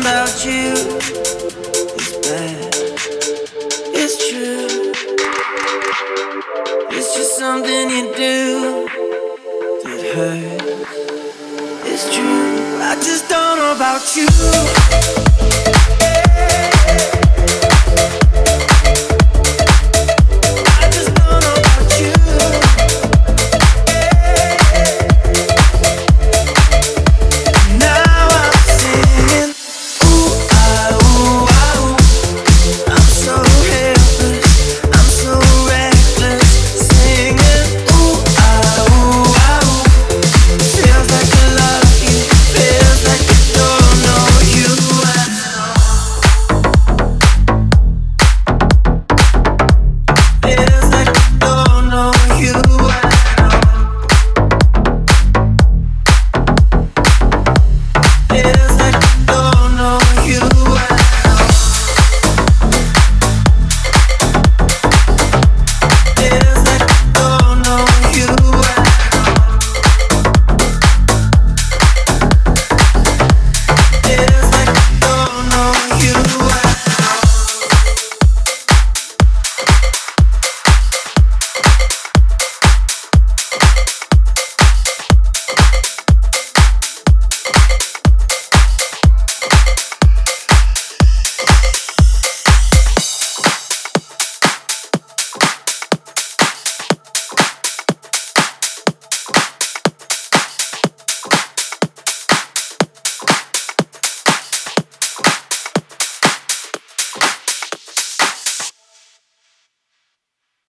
about you is bad. It's true. It's just something you do that hurts. It's true. I just don't know about you.